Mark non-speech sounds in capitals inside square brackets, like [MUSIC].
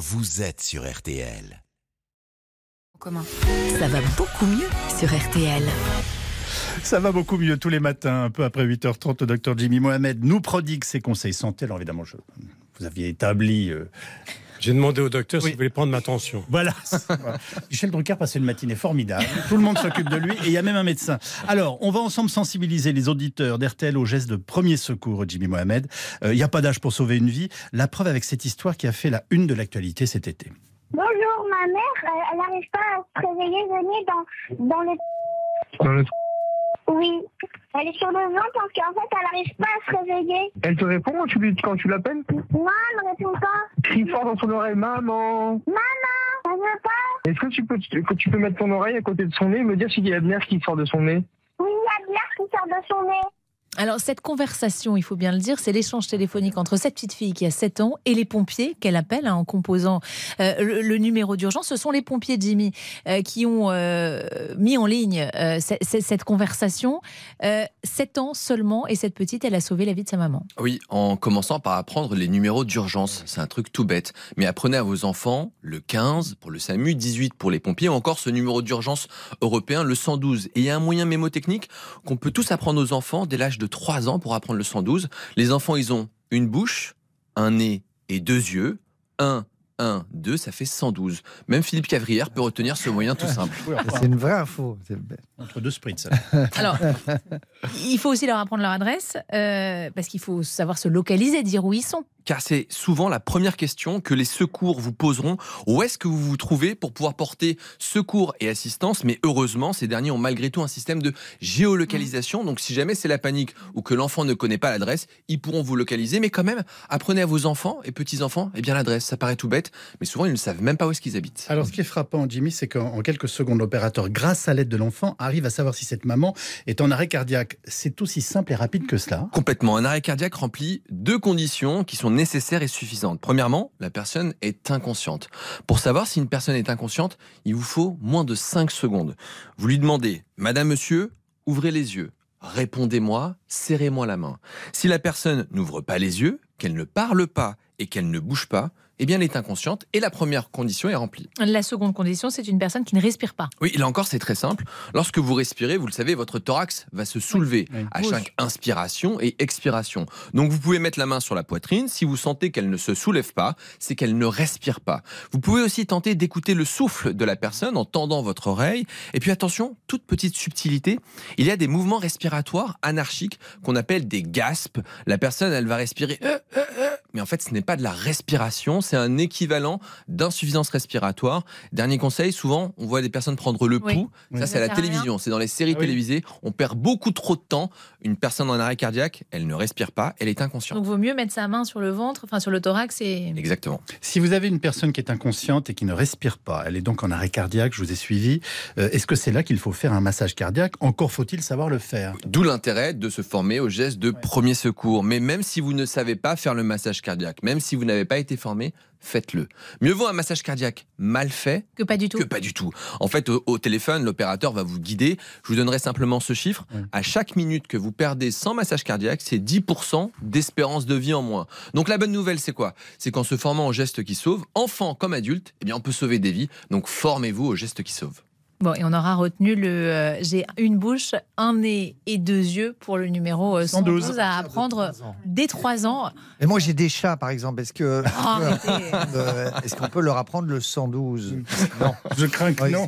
vous êtes sur RTL. commun. Ça va beaucoup mieux sur RTL. Ça va beaucoup mieux tous les matins, un peu après 8h30. Le docteur Jimmy Mohamed nous prodigue ses conseils santé. Alors évidemment, je, vous aviez établi. euh, J'ai demandé au docteur Oui. s'il voulait prendre ma tension. Voilà. [LAUGHS] Michel Drucker passe une matinée formidable. Tout le monde s'occupe de lui et il y a même un médecin. Alors, on va ensemble sensibiliser les auditeurs d'RTL au geste de premier secours, Jimmy Mohamed. Euh, Il n'y a pas d'âge pour sauver une vie. La preuve avec cette histoire qui a fait la une de l'actualité cet été. Bonjour, ma mère, euh, elle n'arrive pas à se réveiller, venez dans, dans le... Dans le- Oui, elle est sur le ventre parce qu'en fait, elle n'arrive pas à se réveiller. Elle te répond quand tu, lui- quand tu l'appelles? Non, elle ne répond pas. Crie fort dans son oreille, maman Maman, elle veut pas. Est-ce que tu peux, que tu peux mettre ton oreille à côté de son nez et me dire s'il y a de l'air qui sort de son nez? Oui, il y a de l'air qui sort de son nez. Alors, cette conversation, il faut bien le dire, c'est l'échange téléphonique entre cette petite fille qui a 7 ans et les pompiers qu'elle appelle hein, en composant euh, le, numéro d'urgence. Ce sont les pompiers, Jimmy, euh, qui ont euh, mis en ligne cette conversation. Euh, 7 ans seulement, et cette petite, elle a sauvé la vie de sa maman. Oui, en commençant par apprendre les numéros d'urgence. C'est un truc tout bête. Mais apprenez à vos enfants le 15 pour le SAMU, 18 pour les pompiers, ou encore ce numéro d'urgence européen, le 112. Et il y a un moyen mémotechnique qu'on peut tous apprendre aux enfants dès l'âge de 3 ans pour apprendre le 112. Les enfants, ils ont une bouche, un nez et deux yeux. 1, 1, 2, ça fait 112. Même Philippe Cavrière peut retenir ce moyen tout simple. [LAUGHS] C'est une vraie info. Entre deux spritz. [LAUGHS] Alors, il faut aussi leur apprendre leur adresse, euh, parce qu'il faut savoir se localiser, dire où ils sont. Car c'est souvent la première question que les secours vous poseront. Où est-ce que vous vous trouvez pour pouvoir porter secours et assistance? Mais heureusement, ces derniers ont malgré tout un système de géolocalisation. Donc si jamais c'est la panique ou que l'enfant ne connaît pas l'adresse, ils pourront vous localiser. Mais quand même, apprenez à vos enfants et petits-enfants eh bien l'adresse. Ça paraît tout bête, mais souvent ils ne savent même pas où est-ce qu'ils habitent. Alors, ce qui est frappant, Jimmy, c'est qu'en en quelques secondes, l'opérateur, grâce à l'aide de l'enfant, arrive à savoir si cette maman est en arrêt cardiaque. C'est aussi simple et rapide que cela. Complètement. Un arrêt cardiaque remplit deux conditions qui sont nécessaires et suffisantes. Premièrement, la personne est inconsciente. Pour savoir si une personne est inconsciente, il vous faut moins de 5 secondes. Vous lui demandez, Madame, Monsieur, ouvrez les yeux. Répondez-moi, serrez-moi la main. Si la personne n'ouvre pas les yeux, qu'elle ne parle pas et qu'elle ne bouge pas, eh bien elle est inconsciente et la première condition est remplie. La seconde condition, c'est une personne qui ne respire pas. Oui, là encore, c'est très simple. Lorsque vous respirez, vous le savez, votre thorax va se soulever Oui. à chaque inspiration et expiration. Donc, vous pouvez mettre la main sur la poitrine. Si vous sentez qu'elle ne se soulève pas, c'est qu'elle ne respire pas. Vous pouvez aussi tenter d'écouter le souffle de la personne en tendant votre oreille. Et puis, attention, toute petite subtilité, il y a des mouvements respiratoires anarchiques qu'on appelle des gaspes. La personne, elle va respirer, euh, euh, euh, mais en fait, ce n'est pas de la respiration, c'est un équivalent d'insuffisance respiratoire. Dernier conseil, souvent, on voit des personnes prendre le Oui. pouls. Oui. Ça, c'est à la télévision, c'est dans les séries Ah oui. télévisées. On perd beaucoup trop de temps. Une personne en arrêt cardiaque, elle ne respire pas, elle est inconsciente. Donc, vaut mieux mettre sa main sur le ventre, enfin sur le thorax et. Exactement. Si vous avez une personne qui est inconsciente et qui ne respire pas, elle est donc en arrêt cardiaque, je vous ai suivi, euh, est-ce que c'est là qu'il faut faire un massage cardiaque? Encore faut-il savoir le faire. D'où l'intérêt de se former au geste de premier secours. Mais même si vous ne savez pas faire le massage cardiaque, même si vous n'avez pas été formé, faites-le. Mieux vaut un massage cardiaque mal fait Que pas du tout. que pas du tout. En fait, au, au téléphone, l'opérateur va vous guider. Je vous donnerai simplement ce chiffre. À chaque minute que vous perdez sans massage cardiaque, c'est 10% d'espérance de vie en moins. Donc la bonne nouvelle, c'est quoi? C'est qu'en se formant au geste qui sauve, enfant comme adulte, eh bien, on peut sauver des vies. Donc formez-vous au geste qui sauve. Bon, et on aura retenu le euh, j'ai une bouche, un nez et deux yeux pour le numéro euh, 112. 112 à apprendre dès 3 ans. Et moi, j'ai des chats, par exemple. Est-ce que Oh, [LAUGHS] euh, est-ce qu'on peut leur apprendre le 112 [LAUGHS] Non. Je crains que non.